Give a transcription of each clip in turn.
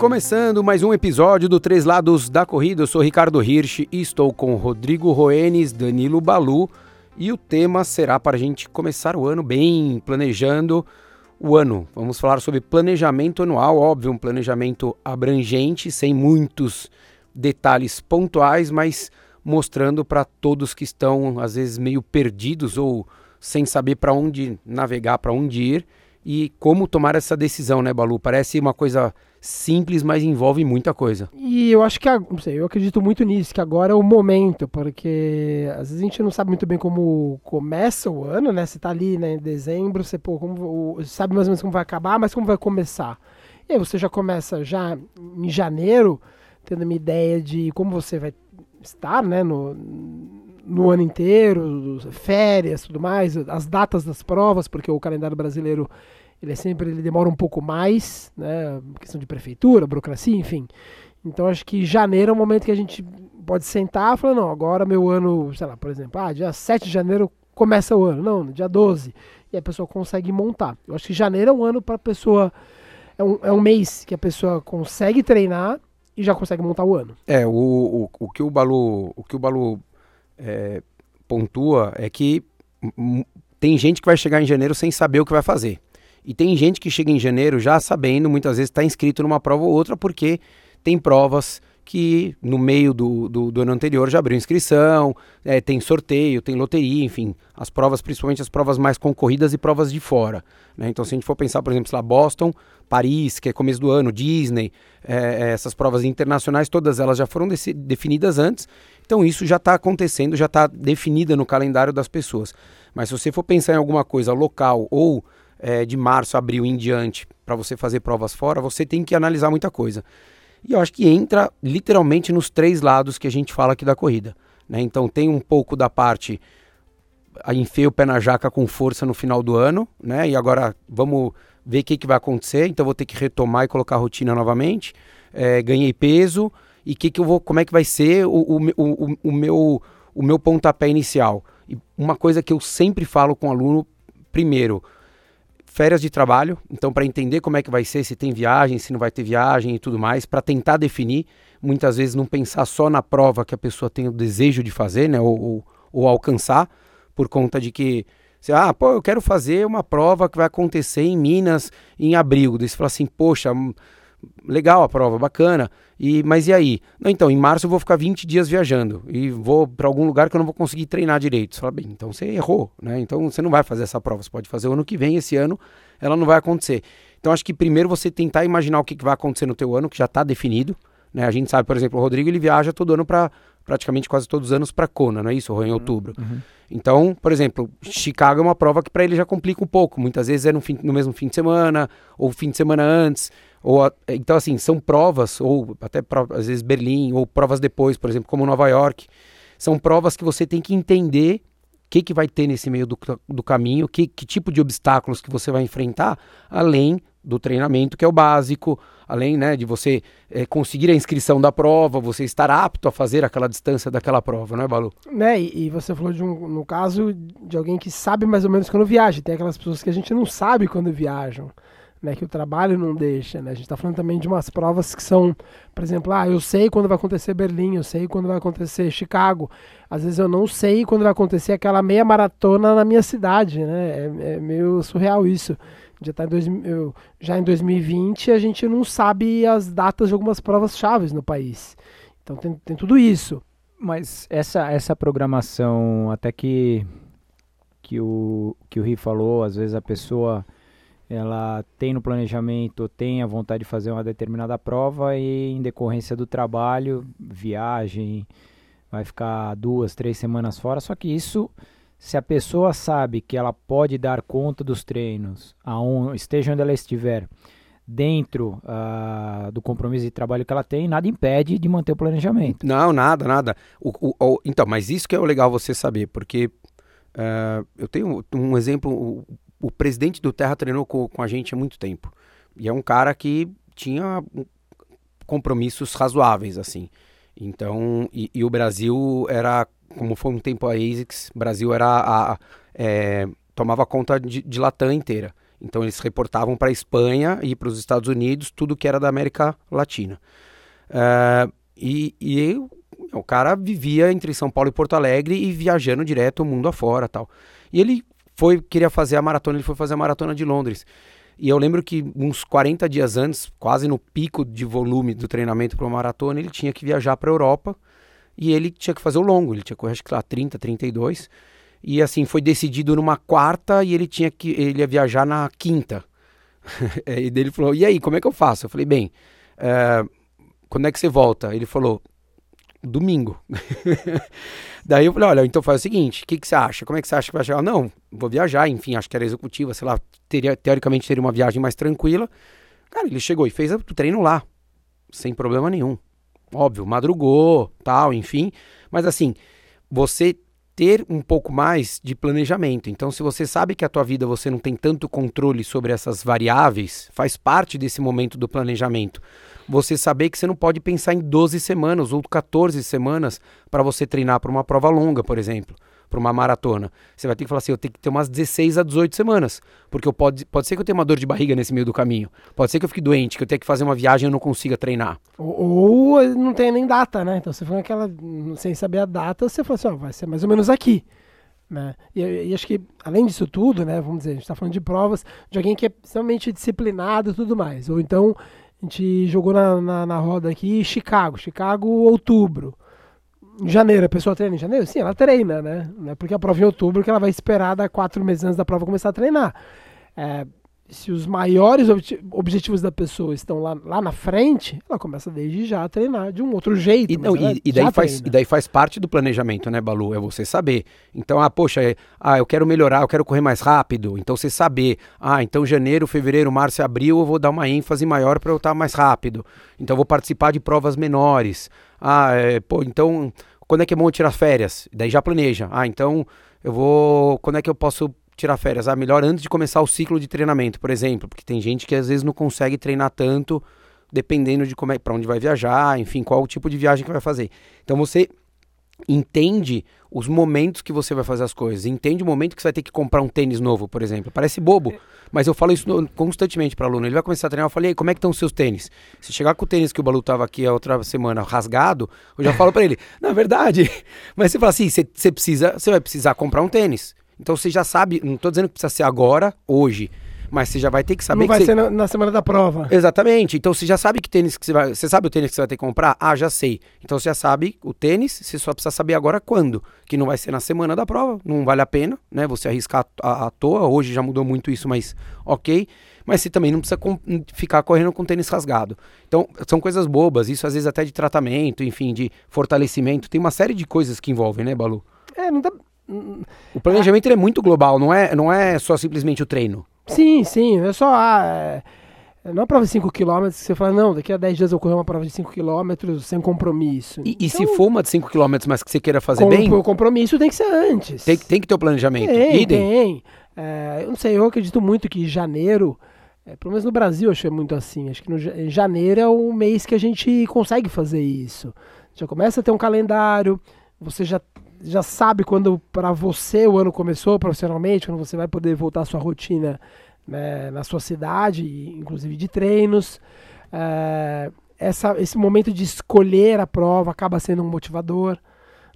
Começando mais um episódio do Três Lados da Corrida, eu sou Ricardo Hirsch e estou com Rodrigo Roenes, Danilo Balu e o tema será para a gente começar o ano bem, planejando o ano. Vamos falar sobre planejamento anual, óbvio, um planejamento abrangente, sem muitos detalhes pontuais, mas mostrando para todos que estão às vezes meio perdidos ou sem saber para onde navegar, para onde ir e como tomar essa decisão, né, Balu? Parece uma coisa simples, mas envolve muita coisa. E eu acho que, não sei, eu acredito muito nisso, que agora é o momento, porque às vezes a gente não sabe muito bem como começa o ano, né? Você tá ali, né, em dezembro, você, pô, como, sabe mais ou menos como vai acabar, mas como vai começar. E aí você já começa já em janeiro, tendo uma ideia de como você vai estar, né, no, no ano inteiro, férias, tudo mais, as datas das provas, porque o calendário brasileiro ele é sempre ele demora um pouco mais, né? Questão de prefeitura, burocracia, enfim. Então acho que janeiro é o momento que a gente pode sentar e falar, não, agora meu ano, sei lá, por exemplo, ah, dia 7 de janeiro começa o ano, não, dia 12. E a pessoa consegue montar. Eu acho que janeiro é um ano para a pessoa. É um, é um mês que a pessoa consegue treinar e já consegue montar o ano. É, o, o, o que o Balu, o que o Balu é, pontua é que tem gente que vai chegar em janeiro sem saber o que vai fazer. E tem gente que chega em janeiro já sabendo, muitas vezes está inscrito numa prova ou outra, porque tem provas que no meio do, do, do ano anterior já abriu inscrição, é, tem sorteio, tem loteria, enfim, as provas, principalmente as provas mais concorridas e provas de fora. Né? Então, se a gente for pensar, por exemplo, lá Boston, Paris, que é começo do ano, Disney, é, é essas provas internacionais, todas elas já foram definidas antes, então isso já está acontecendo, já está definida no calendário das pessoas. Mas se você for pensar em alguma coisa local ou é, de março, abril em diante, para você fazer provas fora, você tem que analisar muita coisa. E eu acho que entra literalmente nos três lados que a gente fala aqui da corrida. Né? Então tem um pouco da parte enfei o pé na jaca com força no final do ano, né? E agora vamos ver o que, que vai acontecer. Então vou ter que retomar e colocar a rotina novamente. É, ganhei peso e que que eu vou, como é que vai ser o, o, o, o meu o meu pontapé inicial. E uma coisa que eu sempre falo com o aluno, primeiro, férias de trabalho, então para entender como é que vai ser, se tem viagem, se não vai ter viagem e tudo mais, para tentar definir, muitas vezes não pensar só na prova que a pessoa tem o desejo de fazer, né, ou, ou, ou alcançar, por conta de que você, ah, pô, eu quero fazer uma prova que vai acontecer em Minas em abril. Daí você fala assim, poxa, legal a prova, bacana. E mas e aí? Não, então, em março eu vou ficar 20 dias viajando e vou para algum lugar que eu não vou conseguir treinar direito. Você fala, bem, então você errou, né? Então você não vai fazer essa prova, você pode fazer o ano que vem, esse ano ela não vai acontecer. Então acho que primeiro você tentar imaginar o que, que vai acontecer no teu ano, que já está definido, né? A gente sabe, por exemplo, o Rodrigo ele viaja todo ano para praticamente quase todos os anos para Kona, não é isso? Ou em uhum, outubro. Uhum. Então, por exemplo, Chicago é uma prova que para ele já complica um pouco. Muitas vezes é no, fim, no mesmo fim de semana ou fim de semana antes. Ou, então, assim, são provas, ou até às vezes Berlim, ou provas depois, por exemplo, como Nova York. São provas que você tem que entender o que, que vai ter nesse meio do, do caminho, que, que tipo de obstáculos que você vai enfrentar, além do treinamento, que é o básico, além né, de você é, conseguir a inscrição da prova, você estar apto a fazer aquela distância daquela prova, não é, Balu? Né, e, e, você falou de um, no caso de alguém que sabe mais ou menos quando viaja, tem aquelas pessoas que a gente não sabe quando viajam né, que o trabalho não deixa. Né? A gente está falando também de umas provas que são, por exemplo, ah, eu sei quando vai acontecer Berlim, eu sei quando vai acontecer Chicago. Às vezes eu não sei quando vai acontecer aquela meia maratona na minha cidade, né? É, é meio surreal isso. Já, tá em dois, eu, já em 2020 a gente não sabe as datas de algumas provas chaves no país. Então tem, tem tudo isso. Mas essa, essa programação, até que, que, o, que o Ri falou, às vezes a pessoa ela tem no planejamento, tem a vontade de fazer uma determinada prova e em decorrência do trabalho, viagem, vai ficar duas, três semanas fora. Só que isso, se a pessoa sabe que ela pode dar conta dos treinos, aonde, esteja onde ela estiver, dentro uh, do compromisso de trabalho que ela tem, nada impede de manter o planejamento. Não, nada, nada. O, o, o, então, mas isso que é o legal você saber, porque uh, eu tenho um exemplo, o presidente do Terra treinou com, com a gente há muito tempo. E é um cara que tinha compromissos razoáveis, assim. Então, e, e o Brasil era, como foi um tempo a ASICS, Brasil era a, a é, tomava conta de, de Latam inteira. Então eles reportavam para a Espanha e para os Estados Unidos tudo que era da América Latina. Uh, e, e o cara vivia entre São Paulo e Porto Alegre e viajando direto o mundo afora tal. E ele foi queria fazer a maratona, ele foi fazer a maratona de Londres. E eu lembro que uns 40 dias antes, quase no pico de volume do treinamento para uma maratona, ele tinha que viajar para a Europa e ele tinha que fazer o longo, ele tinha que correr acho que lá 30, 32. E assim, foi decidido numa quarta e ele tinha que ele ia viajar na quinta. e ele falou: "E aí, como é que eu faço?" Eu falei: "Bem, é, quando é que você volta?" Ele falou: "Domingo." Daí eu falei: "Olha, então faz o seguinte, o que que você acha? Como é que você acha que vai chegar?" "Não, vou viajar, enfim, acho que era executiva, sei lá, teria teoricamente teria uma viagem mais tranquila." Cara, ele chegou e fez o treino lá, sem problema nenhum. Óbvio, madrugou, tal, enfim, mas assim, você ter um pouco mais de planejamento. Então, se você sabe que a tua vida você não tem tanto controle sobre essas variáveis, faz parte desse momento do planejamento. Você saber que você não pode pensar em 12 semanas ou 14 semanas para você treinar para uma prova longa, por exemplo para uma maratona. Você vai ter que falar assim, eu tenho que ter umas 16 a 18 semanas, porque eu pode, pode ser que eu tenha uma dor de barriga nesse meio do caminho, pode ser que eu fique doente, que eu tenha que fazer uma viagem e eu não consiga treinar. Ou, ou não tem nem data, né? Então você foi aquela, sem saber a data, você falou assim, vai ser mais ou menos aqui. Né? E, e, acho que, além disso tudo, né, vamos dizer, a gente está falando de provas de alguém que é extremamente disciplinado e tudo mais. Ou então, a gente jogou na, na, na roda aqui Chicago, Chicago, outubro janeiro, a pessoa treina em janeiro? Sim, ela treina, né? Não é porque a prova é em outubro que ela vai esperar dar quatro meses antes da prova começar a treinar. É, se os maiores objetivos da pessoa estão lá, lá na frente, ela começa desde já a treinar de um outro jeito. E, não, e, e daí faz, e daí faz parte do planejamento, né, Balu? É você saber. Então, ah, poxa, é, ah, eu quero melhorar, eu quero correr mais rápido. Então, você saber. Ah, então janeiro, fevereiro, março e abril eu vou dar uma ênfase maior para eu estar mais rápido. Então, eu vou participar de provas menores. Ah, é, pô, então quando é que é bom tirar férias? Daí já planeja. Ah, então eu vou. Quando é que eu posso tirar férias? Ah, melhor antes de começar o ciclo de treinamento, por exemplo, porque tem gente que às vezes não consegue treinar tanto, dependendo de como é, para onde vai viajar, enfim, qual o tipo de viagem que vai fazer. Então você entende os momentos que você vai fazer as coisas, entende o momento que você vai ter que comprar um tênis novo, por exemplo. Parece bobo, mas eu falo isso constantemente para aluno. Ele vai começar a treinar, eu falei, como é que estão os seus tênis? Se chegar com o tênis que o Balu tava aqui a outra semana rasgado, eu já falo para ele, na verdade. Mas você fala assim, você, você precisa, você vai precisar comprar um tênis. Então você já sabe, não estou dizendo que precisa ser agora, hoje mas você já vai ter que saber. Não vai ser você... na, na, semana da prova. Exatamente. Então você já sabe que tênis que você vai. Você sabe o tênis que você vai ter que comprar? Ah, já sei. Então você já sabe o tênis, você só precisa saber agora quando. Que não vai ser na semana da prova, não vale a pena, né? Você arriscar à, à toa. Hoje já mudou muito isso, mas ok. Mas você também não precisa ficar correndo com tênis rasgado. Então, são coisas bobas, isso às vezes até de tratamento, enfim, de fortalecimento. Tem uma série de coisas que envolvem, né, Balu? É, não dá. O planejamento é muito global, não é, não é só simplesmente o treino. Sim, sim. É só. Ah, é, não é uma prova de 5km que você fala, não, daqui a 10 dias eu correr uma prova de 5km sem compromisso. E, então, e, se então, for uma de 5km, mas que você queira fazer com, bem. O compromisso tem que ser antes. Tem, tem que ter o planejamento. Tem, Idem. tem. É, eu não sei, eu acredito muito que janeiro. É, pelo menos no Brasil, acho que é muito assim. Acho que no, janeiro é o mês que a gente consegue fazer isso. Já começa a ter um calendário, você já já sabe quando para você o ano começou profissionalmente, quando você vai poder voltar à sua rotina né, na sua cidade, inclusive de treinos. É, essa, esse momento de escolher a prova acaba sendo um motivador.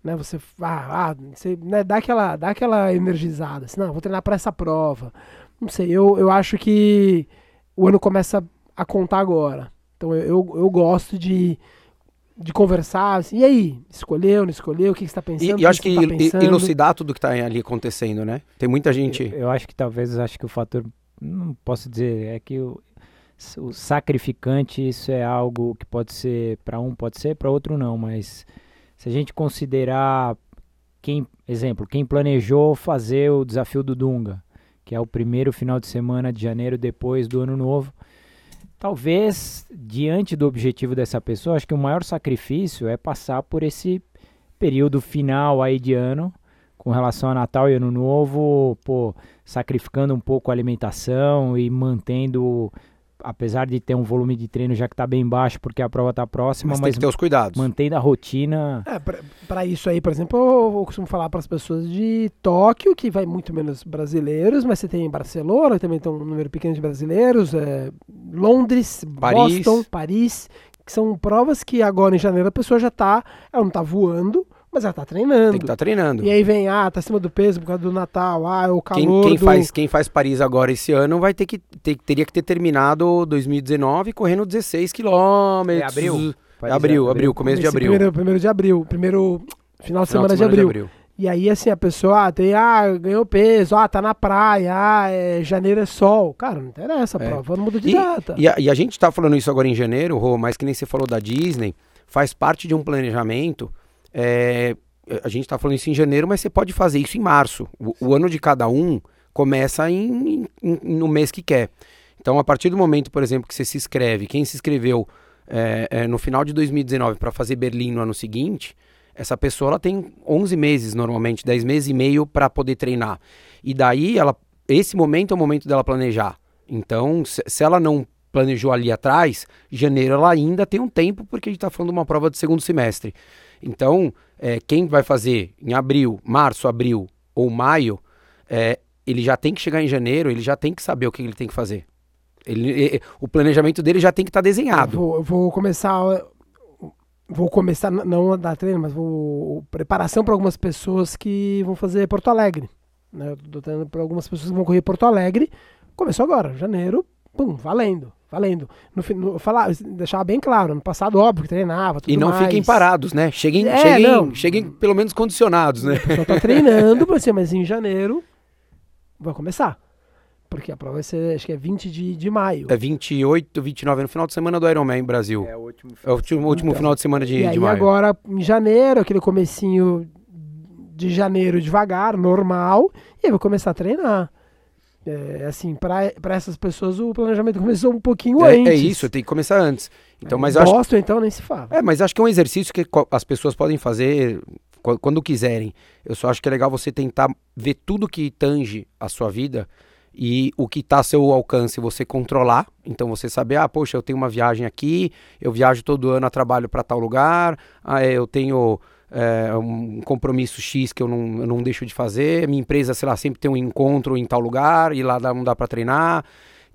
Né, você, ah, ah, você né, dá, aquela, dá aquela energizada. Assim, não, vou treinar para essa prova. Não sei, eu, eu acho que o ano começa a contar agora. Então eu, eu, eu gosto de de conversar, assim, e aí, escolheu, não escolheu, o que, você está pensando? E, e acho que, que tá elucidar tudo que está ali acontecendo, né? Tem muita gente... Eu, eu, acho que talvez, acho que o fator, não posso dizer, é que o, o sacrificante, isso é algo que pode ser, para um pode ser, para outro não, mas se a gente considerar, quem, exemplo, quem planejou fazer o desafio do Dunga, que é o primeiro final de semana de janeiro depois do ano novo, Talvez, diante do objetivo dessa pessoa, acho que o maior sacrifício é passar por esse período final aí de ano, com relação a Natal e Ano Novo, pô, sacrificando um pouco a alimentação e mantendo apesar de ter um volume de treino já que está bem baixo, porque a prova está próxima, Mas, mas, tem que ter os cuidados. mantendo a rotina. É, pra isso aí, por exemplo, eu, eu costumo falar para as pessoas de Tóquio, que vai muito menos brasileiros, mas você tem Barcelona, que também tem um número pequeno de brasileiros, é, Londres, Paris. Boston, Paris, que são provas que agora em janeiro a pessoa já tá, ela não tá voando, mas ela tá treinando. Tem que estar treinando. E aí vem, ah, tá acima do peso por causa do Natal, ah, o Quem, calor quem do... faz, quem faz Paris agora esse ano vai ter que ter, teria que ter terminado 2019 correndo 16 quilômetros. É abril? É abril, abril, começo de abril. Primeiro, primeiro de abril, primeiro final de Final semana, de, abril. E aí, assim, a pessoa ah, tem, ah, ganhou peso, ah, tá na praia, ah, é, janeiro é sol. Cara, não interessa, a É. prova não muda de E, data. e a, e a gente tá falando isso agora em janeiro, Rô, mas que nem você falou da Disney, faz parte de um planejamento. é, a gente tá falando isso em janeiro, mas você pode fazer isso em março. O, o ano de cada um começa em, em- no mês que quer. Então, a partir do momento, por exemplo, que você se inscreve, quem se inscreveu é, é, no final de 2019 para fazer Berlim no ano seguinte, essa pessoa ela tem 11 meses normalmente, 10 meses e meio para poder treinar. E daí, ela, esse momento é o momento dela planejar. Então, se, ela não planejou ali atrás, janeiro ela ainda tem um tempo, porque a gente está falando de uma prova de segundo semestre. Então, é, quem vai fazer em abril, março, abril ou maio, é, ele já tem que chegar em janeiro, ele já tem que saber o que ele tem que fazer. Ele, e- o planejamento dele já tem que estar Eu desenhado. vou, eu vou começar. Vou começar, não a dar treino, mas vou. Preparação para algumas pessoas que vão fazer Porto Alegre. Né? Eu tô treinando para algumas pessoas que vão correr Porto Alegre. Começou agora, janeiro, pum, valendo, valendo. No, no, falar, deixar bem claro, no passado, óbvio que treinava, tudo E não mais. fiquem parados, né? Cheguem, É, cheguem, não. cheguem pelo menos condicionados, né? Só tá treinando mas em janeiro vai começar. Porque a prova vai ser, acho que é 20 de, de maio. É 28, 29, no final de semana do Ironman Brasil. É o último É o último, último Então, final de semana de, e aí de maio. agora, em janeiro, aquele comecinho de janeiro devagar, normal, e aí vai começar a treinar. É, assim, pra pra essas pessoas o planejamento começou um pouquinho É, antes. é isso, tem que começar antes. Então, mas eu acho, então, nem se fala. é, mas acho que é um exercício que as pessoas podem fazer qu- quando quiserem. Eu só acho que é legal você tentar ver tudo que tange a sua vida e o que está a seu alcance você controlar. Então você saber, ah, poxa, eu tenho uma viagem aqui, eu viajo todo ano a trabalho para tal lugar, ah, é, eu tenho é, um compromisso X que eu não, eu não deixo de fazer, minha empresa, sei lá, sempre tem um encontro em tal lugar e lá não dá para treinar.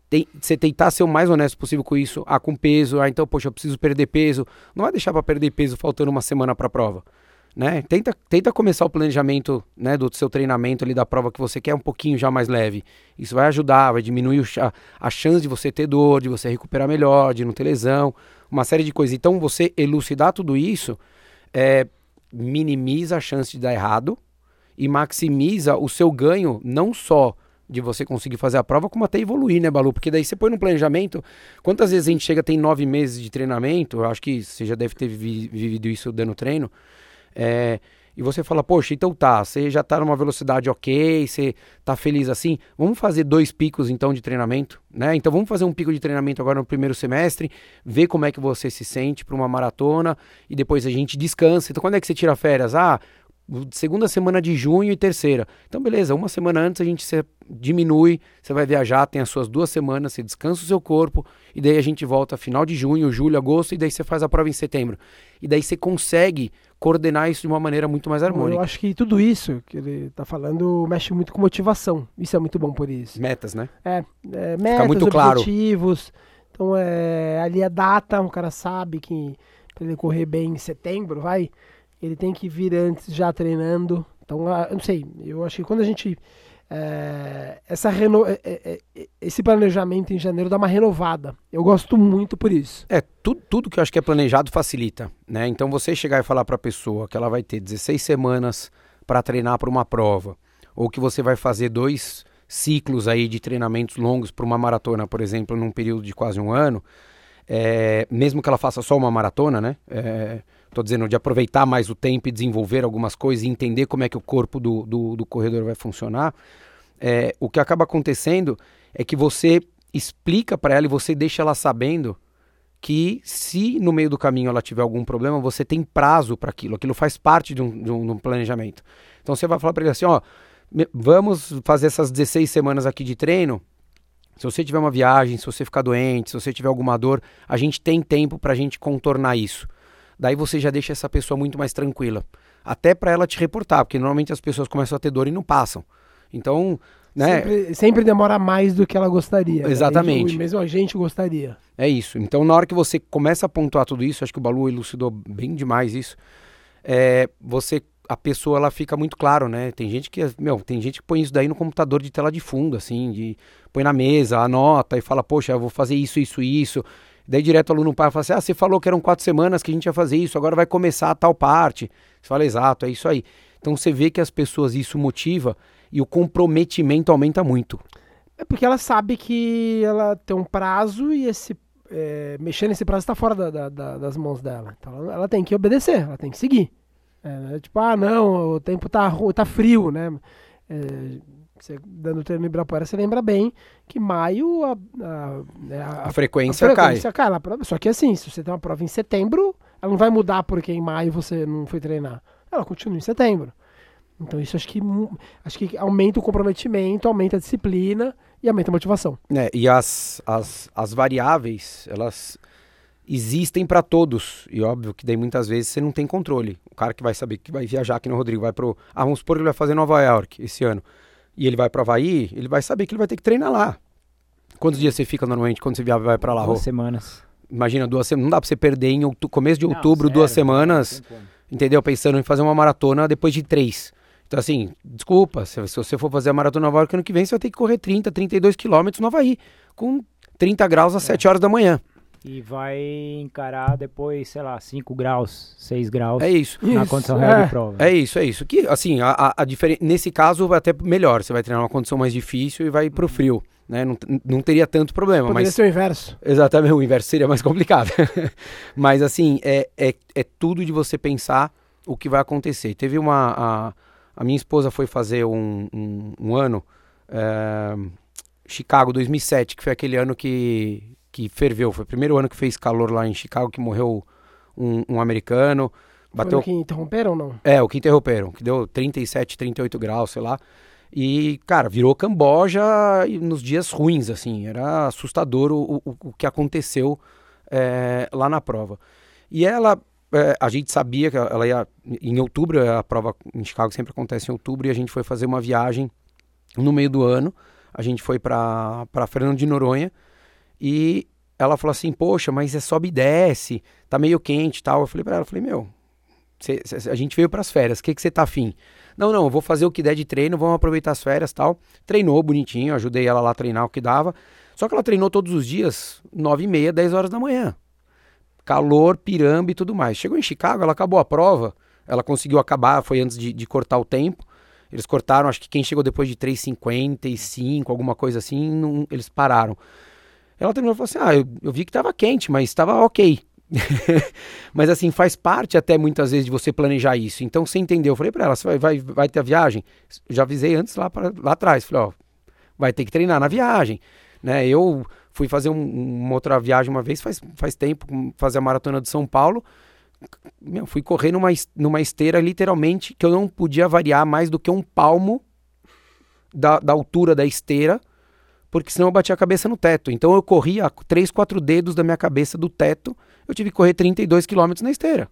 Tem, você tentar ser o mais honesto possível com isso. Ah, com peso, ah, então, poxa, eu preciso perder peso. Não vai deixar para perder peso faltando uma semana para a prova. Né? Tenta, tenta começar o planejamento né, do seu treinamento ali da prova que você quer um pouquinho já mais leve. Isso vai ajudar, vai diminuir o cha- a chance de você ter dor, de você recuperar melhor, de não ter lesão, uma série de coisas. Então, você elucidar tudo isso é, minimiza a chance de dar errado e maximiza o seu ganho, não só de você conseguir fazer a prova, como até evoluir, né, Balu? Porque daí você põe no planejamento. Quantas vezes a gente chega, tem nove meses de treinamento, eu acho que você já deve ter vi- vivido isso dando treino. É, e você fala, poxa, então tá, você já tá numa velocidade ok, você tá feliz assim, vamos fazer dois picos então de treinamento, né? Então vamos fazer um pico de treinamento agora no primeiro semestre, ver como é que você se sente para uma maratona e depois a gente descansa. Então quando é que você tira férias? Ah, segunda semana de junho e terceira. Então, beleza, uma semana antes a gente diminui, você vai viajar, tem as suas duas semanas, você descansa o seu corpo, e daí a gente volta final de junho, julho, agosto, e daí você faz a prova em setembro. E daí você consegue coordenar isso de uma maneira muito mais Eu harmônica. acho que tudo isso que ele tá falando mexe muito com motivação. Isso é muito bom por isso. Metas, né? É, é metas, muito claro. objetivos. Então, é, ali a data, o cara sabe que para ele correr bem em setembro, vai, ele tem que vir antes já treinando. Então, ah, eu não sei, eu acho que quando a gente. é, essa reno, é, é, esse planejamento em janeiro dá uma renovada. Eu gosto muito por isso. É, tudo, tudo que eu acho que é planejado facilita, né? Então você chegar e falar para a pessoa que ela vai ter 16 semanas para treinar para uma prova, ou que você vai fazer dois ciclos aí de treinamentos longos para uma maratona, por exemplo, num período de quase um ano, mesmo que ela faça só uma maratona, né? É, tô dizendo de aproveitar mais o tempo e desenvolver algumas coisas e entender como é que o corpo do, do, do corredor vai funcionar. É, o que acaba acontecendo é que você explica para ela e você deixa ela sabendo que se no meio do caminho ela tiver algum problema, você tem prazo para aquilo. Aquilo faz parte de um, de um- de um planejamento. Então você vai falar para ele assim, ó, vamos fazer essas 16 semanas aqui de treino. Se você tiver uma viagem, se você ficar doente, se você tiver alguma dor, a gente tem tempo para a gente contornar isso. Daí você já deixa essa pessoa muito mais tranquila. Até para ela te reportar, porque normalmente as pessoas começam a ter dor e não passam. Então, né? Sempre, sempre demora mais do que ela gostaria. né? Exatamente. E mesmo a gente gostaria. É isso. Então, na hora que você começa a pontuar tudo isso, acho que o Balu elucidou bem demais isso. É, você, a pessoa, ela fica muito claro, né? Tem gente que, meu, tem gente que põe isso daí no computador de tela de fundo, assim, de põe na mesa, anota e fala, poxa, eu vou fazer isso, isso, isso. Daí direto o aluno para fala assim, ah, você falou que eram quatro semanas que a gente ia fazer isso, agora vai começar a tal parte. Você fala, exato, é isso aí. Então você vê que as pessoas isso motiva e o comprometimento aumenta muito. É porque ela sabe que ela tem um prazo e esse é, mexer nesse prazo está fora da- da- da- das mãos dela. Então ela, ela tem que obedecer, ela tem que seguir. É, né? tipo, ah, não, o tempo tá, tá frio, né? É, você, dando treino em Ibirapuera, você lembra bem que maio a, a, né, a- A frequência, cai. frequência cai. Ela- Só que assim, se você tem uma prova em setembro, ela não vai mudar porque em maio você não foi treinar. Ela continua em setembro. Então isso acho que, acho que aumenta o comprometimento, aumenta a disciplina e aumenta a motivação. É, e as, as, as variáveis, elas existem para todos. E óbvio que daí muitas vezes você não tem controle. O cara que vai saber que vai viajar, que no Rodrigo, vai pro. Ah, vamos supor que ele vai fazer Nova York esse ano. E ele vai pro Havaí, ele vai saber que ele vai ter que treinar lá. Quantos dias você fica normalmente quando você via- vai pra lá, Rô? Duas semanas. Imagina, duas semanas. Não dá pra você perder em outu- começo de Não, outubro, sério, duas semanas, entendeu? Pensando em fazer uma maratona depois de três. Então, assim, desculpa, se, se você for fazer a maratona Nova York ano que vem, você vai ter que correr 30, 32 quilômetros no Havaí, com 30 graus às 7 horas da manhã. E vai encarar depois, sei lá, 5 graus, 6 graus É isso. na Isso, condição é. real de prova. É isso, é isso. Que, assim, a, a, a diferen- nesse caso, vai até melhor. Você vai treinar uma condição mais difícil e vai pro frio, né? Não, não teria tanto problema, Poderia mas... ser o inverso. Exatamente, o inverso seria mais complicado. Mas assim, é, é, é tudo de você pensar o que vai acontecer. Teve uma. A, a minha esposa foi fazer um, um, um ano, é, Chicago 2007, que foi aquele ano que, que ferveu. Foi o primeiro ano que fez calor lá em Chicago, que morreu um, um americano. Bateu Foi o que interromperam ou não? é, o que interromperam, que deu 37, 38 graus, sei lá. E, cara, virou Camboja e nos dias ruins, assim. Era assustador o, o, o que aconteceu é, lá na prova. E ela, é, a gente sabia que ela ia. Em outubro, a prova em Chicago sempre acontece em outubro, e a gente foi fazer uma viagem no meio do ano. A gente foi para Fernando de Noronha e ela falou assim: Poxa, mas é sobe e desce, tá meio quente e tal. Eu falei para ela: falei, Meu, Cê- cê- a gente veio para as férias, o que, você tá afim? Não, não, vou fazer o que der de treino, vamos aproveitar as férias tal. Treinou bonitinho, ajudei ela lá a treinar o que dava. Só que ela treinou todos os dias, 9 e meia, 10 horas da manhã. Calor, piramba e tudo mais. Chegou em Chicago, ela acabou a prova, ela conseguiu acabar, foi antes de, de cortar o tempo. Eles cortaram, acho que quem chegou depois de 3,55, alguma coisa assim, não- eles pararam. Ela terminou e falou assim: Ah, eu, eu vi que tava quente, mas estava ok. Mas assim, faz parte até muitas vezes de você planejar isso. Então você entendeu. Eu falei pra ela, você vai, vai, vai ter a viagem? Já avisei antes lá, pra, lá atrás. Falei, ó, vai ter que treinar na viagem. Né? Eu fui fazer um- uma outra viagem uma vez, faz, faz tempo, fazer a maratona de São Paulo. Meu, fui correr numa, numa esteira literalmente que eu não podia variar mais do que um palmo da, da altura da esteira, porque senão eu batia a cabeça no teto. Então eu corria a 3, 4 dedos da minha cabeça do teto eu tive que correr 32 quilômetros na esteira.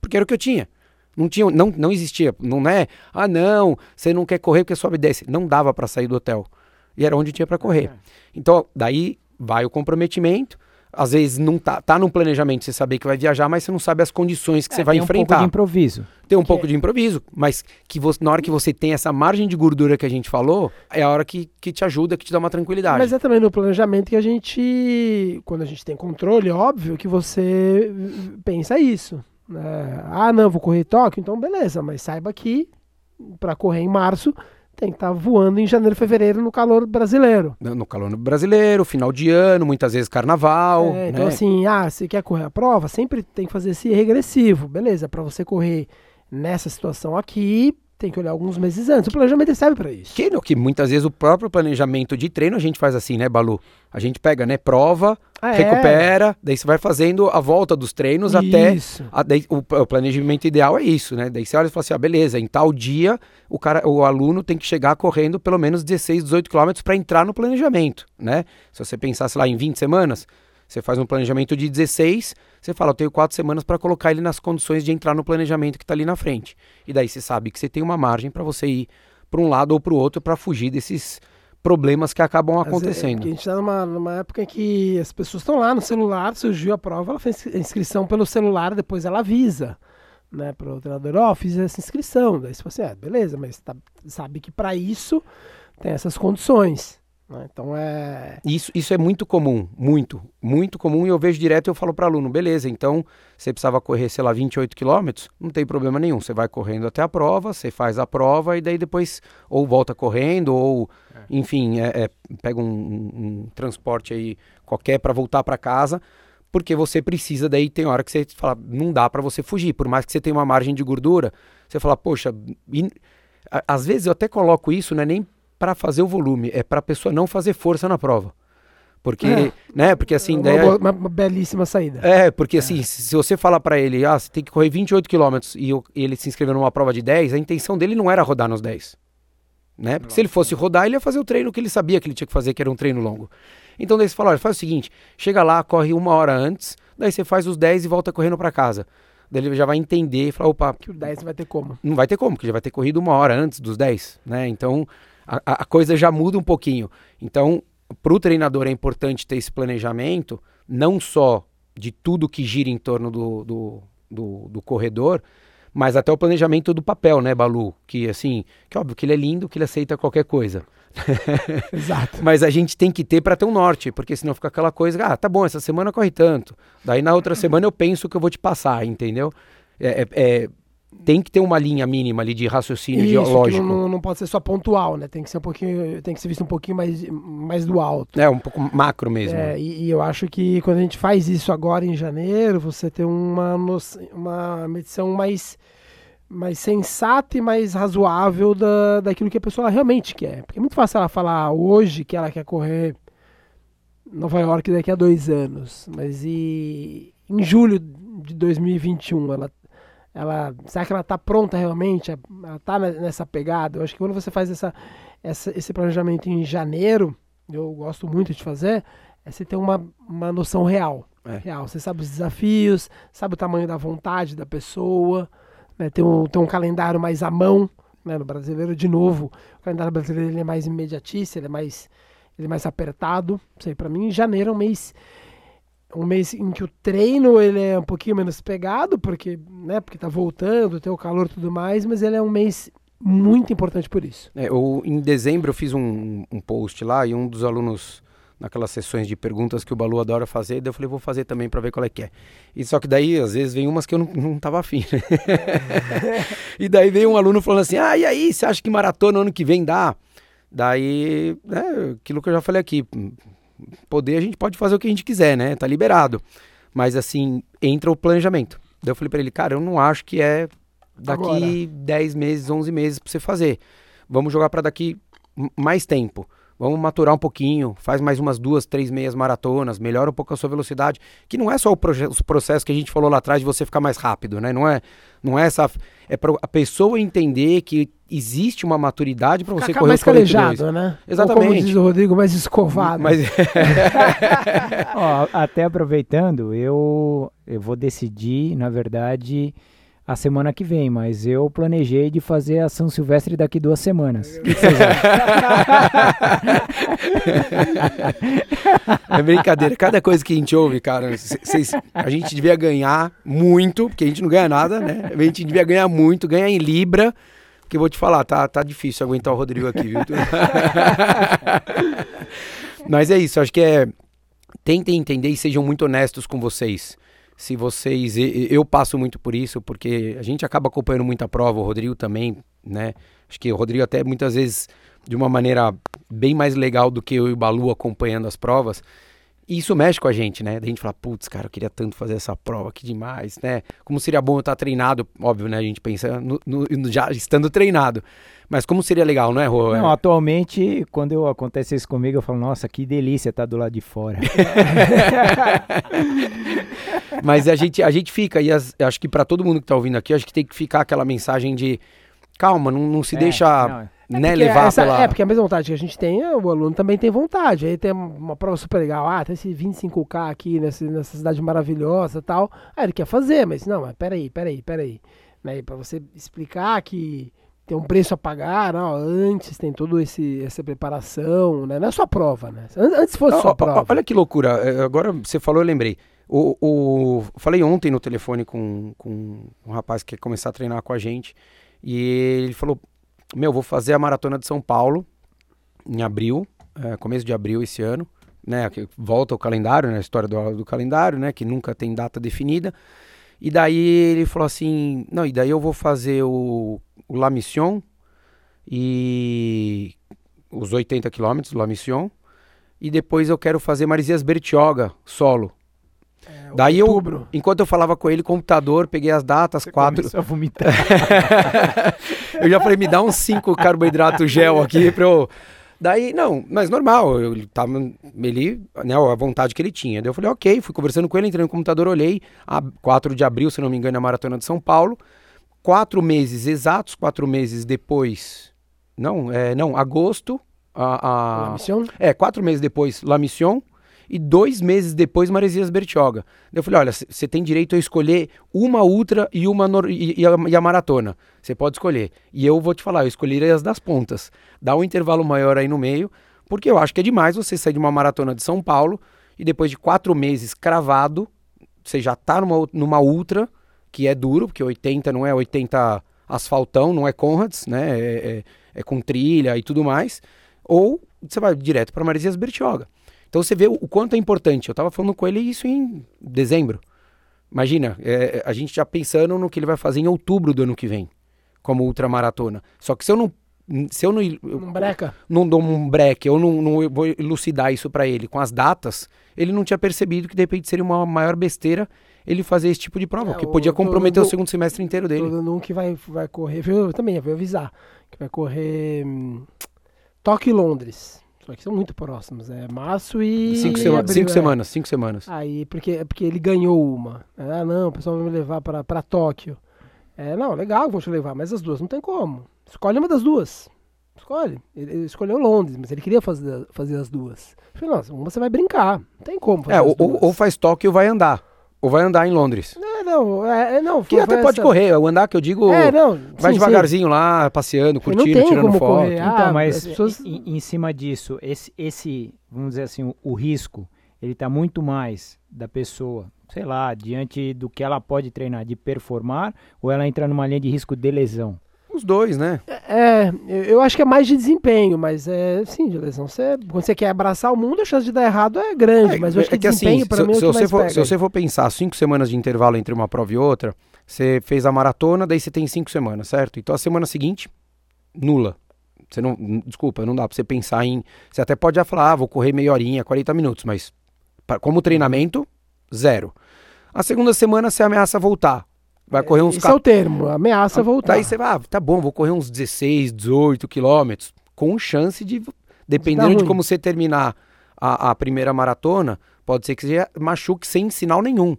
Porque era o que eu tinha. Não, tinha, não, não existia. Não é, ah, não, você não quer correr porque sobe e desce. Não dava para sair do hotel. E era onde tinha para correr. Então, daí vai o comprometimento. Às vezes não tá, tá num planejamento você saber que vai viajar, mas você não sabe as condições que É, você vai tem um pouco enfrentar. de improviso. Tem um pouco de improviso, mas que você, na hora que você tem essa margem de gordura que a gente falou, é a hora que, que te ajuda, que te dá uma tranquilidade. Mas é também no planejamento que a gente, quando a gente tem controle, óbvio que você pensa isso. né? Ah, não, vou correr Tóquio, então beleza, mas saiba que para correr em março tem que estar voando em janeiro, fevereiro no calor brasileiro. No no calor brasileiro, final de ano, muitas vezes carnaval. É, então né? assim, ah, você quer correr a prova, sempre tem que fazer esse regressivo, beleza? Para você correr nessa situação aqui, tem que olhar alguns meses antes. O planejamento serve para isso. Que, que muitas vezes o próprio planejamento de treino a gente faz assim, né, Balu? A gente pega, né, prova, ah, é? recupera, é? daí você vai fazendo a volta dos treinos isso. até. A, daí, o, o, planejamento ideal é isso, né? Daí você olha e fala assim: ah, beleza, em tal dia o, cara, o aluno tem que chegar correndo pelo menos 16, 18 quilômetros para entrar no planejamento, né? Se você pensasse lá em 20 semanas, você faz um planejamento de 16 você fala, eu tenho quatro semanas para colocar ele nas condições de entrar no planejamento que está ali na frente. E daí você sabe que você tem uma margem para você ir para um lado ou para o outro para fugir desses problemas que acabam acontecendo. É, a gente está numa, numa época em que as pessoas estão lá no celular, surgiu a prova, ela fez a inscrição pelo celular, depois ela avisa né, para o treinador, ó, oh, fiz essa inscrição. Daí você fala assim, é, beleza, mas tá, sabe que para isso tem essas condições. Né? Então é. Isso, isso é muito comum, muito, muito comum. E eu vejo direto e eu falo para aluno: beleza, então você precisava correr, sei lá, 28 quilômetros, não tem problema nenhum. Você vai correndo até a prova, você faz a prova e daí depois ou volta correndo ou, é. enfim, é, é, pega um, um, transporte aí qualquer para voltar para casa. Porque você precisa, daí tem hora que você fala, não dá para você fugir, por mais que você tenha uma margem de gordura, você fala, poxa, e, às vezes eu até coloco isso, não é nem para fazer o volume, é para a pessoa não fazer força na prova. Porque, é, né, porque assim... Uma, daí, uma, uma, belíssima saída. É, porque assim, é. se você falar para ele, ah, você tem que correr 28 km e, e ele se inscreveu numa prova de 10, a intenção dele não era rodar nos 10. Né? Porque se ele fosse rodar, ele ia fazer o treino que ele sabia que ele tinha que fazer, que era um treino longo. Então daí você fala, olha, faz o seguinte, chega lá, corre uma hora antes, daí você faz os 10 e volta correndo para casa. Daí ele já vai entender e falar, opa... Que o 10 não vai ter como. Não vai ter como, porque já vai ter corrido uma hora antes dos 10, né? Então a, a coisa já muda um pouquinho. Então, para o treinador é importante ter esse planejamento, não só de tudo que gira em torno do, do, do, do corredor, mas até o planejamento do papel, né, Balu? Que assim, que óbvio que ele é lindo, que ele aceita qualquer coisa. Exato. mas a gente tem que ter para ter um norte, porque senão fica aquela coisa, ah, tá bom, essa semana corre tanto. Daí na outra semana eu penso que eu vou te passar, entendeu? É, é, é tem que ter uma linha mínima ali de raciocínio Isso, lógico. Não, não, pode ser só pontual, né? Tem que ser um pouquinho, tem que ser visto um pouquinho mais, mais do alto. É, um pouco macro mesmo. É, e, e, eu acho que quando a gente faz isso agora em janeiro, você tem uma, uma medição mais, mais sensata e mais razoável da, daquilo que a pessoa realmente quer. Porque é muito fácil ela falar hoje que ela quer correr Nova York daqui a dois anos, mas e em julho de 2021 ela ela será que ela está pronta realmente? Ela está nessa pegada? Eu acho que quando você faz essa, essa, esse planejamento em janeiro, eu gosto muito de fazer, é você ter uma, uma noção real. É. real. Você sabe os desafios, sabe o tamanho da vontade da pessoa, né? tem, um, tem um calendário mais à mão. Né? No brasileiro, de novo, o calendário brasileiro ele é mais imediatista, ele é mais, ele é mais apertado. Para mim, janeiro é um mês um mês em que o treino ele é um pouquinho menos pegado, porque, né, porque tá voltando, tem o calor e tudo mais, mas ele é um mês muito importante por isso. É, eu, em dezembro eu fiz um, um post lá e um dos alunos naquelas sessões de perguntas que o Balu adora fazer, daí eu falei, vou fazer também para ver qual é que é. E só que daí, às vezes, vem umas que eu não, não tava afim. e daí veio um aluno falando assim, ah, e aí, você acha que maratona ano que vem dá? Daí, né, aquilo que eu já falei aqui, poder a gente pode fazer o que a gente quiser, né? Tá liberado. Mas assim, entra o planejamento. Daí eu falei para ele, cara, eu não acho que é daqui Agora. 10 meses, 11 meses para você fazer. Vamos jogar para daqui mais tempo vamos maturar um pouquinho, faz mais umas duas, três meias maratonas, melhora um pouco a sua velocidade, que não é só o, o processo que a gente falou lá atrás de você ficar mais rápido, né? Não é, não é essa, é para a pessoa entender que existe uma maturidade para você correr mais calejado, né? Exatamente. Ou como diz o Rodrigo, mais escovado. Mas... Ó, até aproveitando, eu eu vou decidir, na verdade, a semana que vem, mas eu planejei de fazer a São Silvestre daqui duas semanas. É brincadeira. Cada coisa que a gente ouve, cara, cês, a gente devia ganhar muito, porque a gente não ganha nada, né? A gente devia ganhar muito, ganhar em Libra. Que eu vou te falar, tá, tá difícil aguentar o Rodrigo aqui, viu? Mas é isso, acho que é. Tentem entender e sejam muito honestos com vocês se vocês. Eu passo muito por isso, porque a gente acaba acompanhando muita prova, o Rodrigo também, né? Acho que o Rodrigo até muitas vezes de uma maneira bem mais legal do que eu e o Balu acompanhando as provas. E isso mexe com a gente, né? Da gente fala, putz, cara, eu queria tanto fazer essa prova, que demais, né? Como seria bom eu estar treinado, óbvio, né? A gente pensa no, no, já estando treinado. Mas como seria legal, não é, Rô? Não, atualmente, quando eu, acontece isso comigo, eu falo, nossa, que delícia estar do lado de fora. Mas a gente, a gente fica, e as, acho que para todo mundo que está ouvindo aqui, acho que tem que ficar aquela mensagem de calma, não, não se é, deixa. Não, é né, levar essa, pela... É, porque a mesma vontade que a gente tem, o aluno também tem vontade. Aí tem uma prova super legal, ah, tem esse 25K aqui nessa, nessa cidade maravilhosa e tal. Aí ele quer fazer, mas não, mas peraí, peraí, peraí. Né, para você explicar que tem um preço a pagar, não, antes tem toda essa preparação, né? Não é só prova, né? Antes fosse só prova. Olha que loucura, é, agora você falou, eu lembrei. O, o, falei ontem no telefone com, com um rapaz que quer começar a treinar com a gente. E ele falou: Meu, vou fazer a maratona de São Paulo em abril, é, começo de abril esse ano. Né, volta o calendário, né, a história do, do calendário, né, que nunca tem data definida. E daí ele falou assim: Não, e daí eu vou fazer o, o La Mission e os 80 quilômetros, La Mission. E depois eu quero fazer Marisias Bertioga solo. É, Daí outubro. eu, enquanto eu falava com ele, computador, peguei as datas, Você quatro. a vomitar. eu já falei, me dá uns cinco carboidrato gel aqui pra eu. Daí, não, mas normal, eu tava, ele, né, a vontade que ele tinha. Daí eu falei, ok, fui conversando com ele, entrei no computador, olhei, a 4 de abril, se não me engano, a Maratona de São Paulo. Quatro meses exatos, quatro meses depois, não, é, não, agosto, a... a La Mission? É, quatro meses depois, La Mission, e dois meses depois Maresias Bertioga. Eu falei, olha, você tem direito a escolher uma ultra e uma e, e, a, e, a, maratona. Você pode escolher. E eu vou te falar, eu escolheria as das pontas. Dá um intervalo maior aí no meio, porque eu acho que é demais você sair de uma maratona de São Paulo e depois de quatro meses cravado, você já tá numa, numa ultra, que é duro, porque 80 não é 80 asfaltão, não é Conrads, né? É, é, é com trilha e tudo mais. Ou você vai direto para Maresias Bertioga. Então você vê o, quanto é importante. Eu estava falando com ele isso em dezembro. Imagina, é, a gente já pensando no que ele vai fazer em outubro do ano que vem, como ultramaratona. Só que se eu não. Se eu não. Não breca. Não dou um break, eu não, não eu vou elucidar isso para ele com as datas, ele não tinha percebido que de repente seria uma maior besteira ele fazer esse tipo de prova, é, que podia comprometer o segundo semestre inteiro dele. Todo mundo que vai, vai correr, eu também vou avisar, que vai correr hum, Tóquio e Londres. Só que são muito próximos, é março e. Cinco, sema abril, cinco é. semanas, cinco semanas. Aí, porque, porque ele ganhou uma. Ah, não, o pessoal vai me levar para Tóquio. É, não, legal, vou te levar, mas as duas não tem como. Escolhe uma das duas. Escolhe. Ele, ele escolheu Londres, mas ele queria fazer, fazer as duas. Eu falei, nossa, uma você vai brincar. Não tem como fazer. É, ou, ou, faz Tóquio ou vai andar. Ou vai andar em Londres. É, não, é, é não. Que até pode essa... correr, o andar que eu digo. É, não. Vai sim, devagarzinho sim. lá, passeando, curtindo, tirando foto. Correr. Ah, então, mas pessoas... em, em, cima disso, esse, esse, vamos dizer assim, o, o risco, ele está muito mais da pessoa, sei lá, diante do que ela pode treinar, de performar, ou ela entra numa linha de risco de lesão? Os dois, né? É, eu acho que é mais de desempenho, mas é sim, de lesão. Você, quando você quer abraçar o mundo, a chance de dar errado é grande, é, mas eu acho é que, que assim, desempenho assim, para mim se, é o que você for, Se você for pensar cinco semanas de intervalo entre uma prova e outra, você fez a maratona, daí você tem cinco semanas, certo? Então a semana seguinte, nula. Você não, desculpa, não dá para você pensar em. Você até pode já falar, ah, vou correr meia horinha, 40 minutos, mas pra, como treinamento, zero. A segunda semana você ameaça voltar. Vai correr uns... Esse é o termo, ameaça voltar. Daí você vai, ah, tá bom, vou correr uns 16, 18 quilômetros, com chance de, dependendo de como você terminar a, a, primeira maratona, pode ser que você machuque sem sinal nenhum.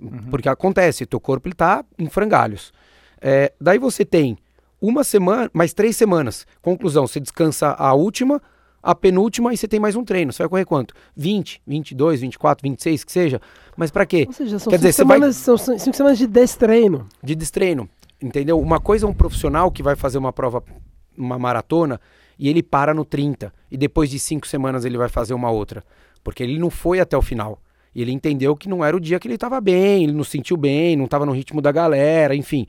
Uhum. Porque acontece, teu corpo ele tá em frangalhos. É, daí você tem uma semana, mais três semanas. Conclusão, você descansa a última, a penúltima e você tem mais um treino. Você vai correr quanto? 20, 22, 24, 26, que seja. Mas para quê? Ou seja, são Quer cinco, dizer, semanas, vai... são cinco semanas de destreino. De destreino, entendeu? Uma coisa é um profissional que vai fazer uma prova, uma maratona, e ele para no 30. E depois de cinco semanas ele vai fazer uma outra. Porque ele não foi até o final. E ele entendeu que não era o dia que ele estava bem, ele não se sentiu bem, não estava no ritmo da galera, enfim.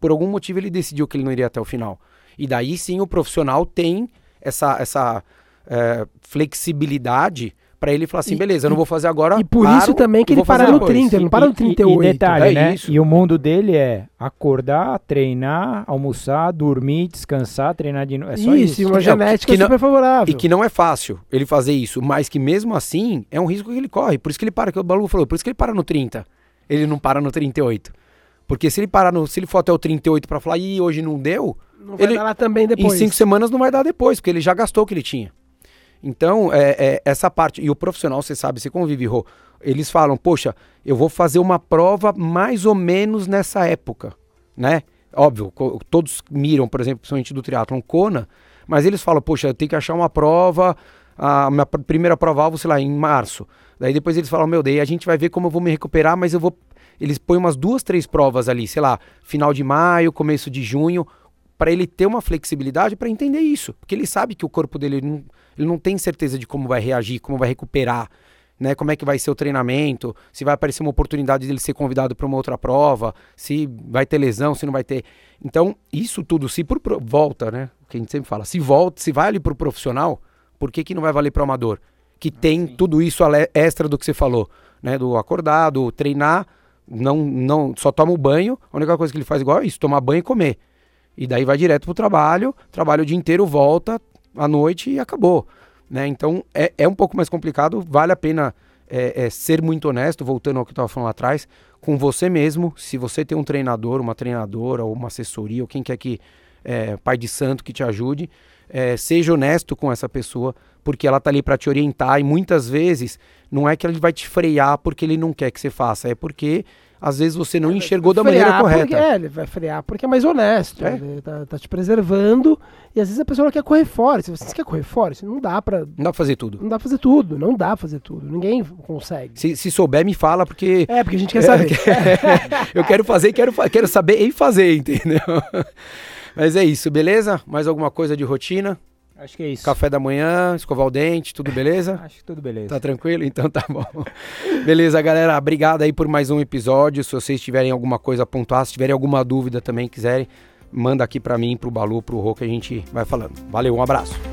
Por algum motivo ele decidiu que ele não iria até o final. E daí sim o profissional tem essa, essa é, flexibilidade Pra ele falar assim, E- beleza, eu não vou fazer agora. E por paro, isso também que e ele para no depois. 30, ele não para no E- 38. E, detalhe, é né? isso. E o mundo dele é acordar, treinar, almoçar, dormir, descansar, treinar de novo. É só isso, isso. e uma É, genética que não- super favorável. E que não é fácil ele fazer isso, mas que mesmo assim é um risco que ele corre. Por isso que ele para, que o Balu falou, por isso que ele para no 30. Ele não para no 38. Porque se ele parar no. Se ele for até o 38 pra falar, ih, hoje não deu, não vai ele- dar lá também depois. em cinco semanas não vai dar depois, porque ele já gastou o que ele tinha. Então, é, é, essa parte. E o profissional, você sabe, você convive, Rô, eles falam, poxa, eu vou fazer uma prova mais ou menos nessa época, né? Óbvio, todos miram, por exemplo, principalmente do triatlon Kona, mas eles falam, poxa, eu tenho que achar uma prova, a minha pr- primeira prova-alvo, sei lá, em março. Daí depois eles falam, meu, daí a gente vai ver como eu vou me recuperar, mas eu vou... Eles põem umas duas, três provas ali, sei lá, final de maio, começo de junho, para ele ter uma flexibilidade para entender isso. Porque ele sabe que o corpo dele ele não, ele não tem certeza de como vai reagir, como vai recuperar, né? Como é que vai ser o treinamento, se vai aparecer uma oportunidade dele ser convidado para uma outra prova, se vai ter lesão, se não vai ter. Então, isso tudo, se por volta, né? O que a gente sempre fala, se volta, se vai ali pro profissional, por que, que não vai valer para o amador? Que tem tudo isso extra do que você falou, né? Do acordar, do treinar, não, não só toma o banho, a única coisa que ele faz igual é isso, tomar banho e comer. E daí vai direto pro trabalho, trabalha o dia inteiro, volta à noite e acabou. Né? Então é, é um pouco mais complicado, vale a pena é, é, ser muito honesto, voltando ao que eu estava falando lá atrás, com você mesmo. Se você tem um treinador, uma treinadora, ou uma assessoria, ou quem quer que, é, pai de santo que te ajude, é, seja honesto com essa pessoa, porque ela tá ali para te orientar e muitas vezes não é que ele vai te frear porque ele não quer que você faça, é porque às vezes você não enxergou da maneira correta. Porque, é, ele vai frear porque é mais honesto. É. Ele tá, tá te preservando. E às vezes a pessoa quer correr fora. Se você quer correr fora, não dá pra. Não dá pra fazer tudo. Não dá pra fazer tudo. Não dá pra fazer tudo. Ninguém consegue. Se, se souber, me fala, porque É, porque a gente quer saber. eu quero fazer e quero, quero saber e fazer, entendeu? Mas é isso, beleza? Mais alguma coisa de rotina? Acho que é isso. Café da manhã, escovar o dente, tudo beleza? Acho que tudo beleza. Tá tranquilo? Então tá bom. Beleza, galera. Obrigado aí por mais um episódio. Se vocês tiverem alguma coisa a pontuar, se tiverem alguma dúvida também, quiserem, manda aqui pra mim, pro Balu, pro Rô, que a gente vai falando. Valeu, um abraço.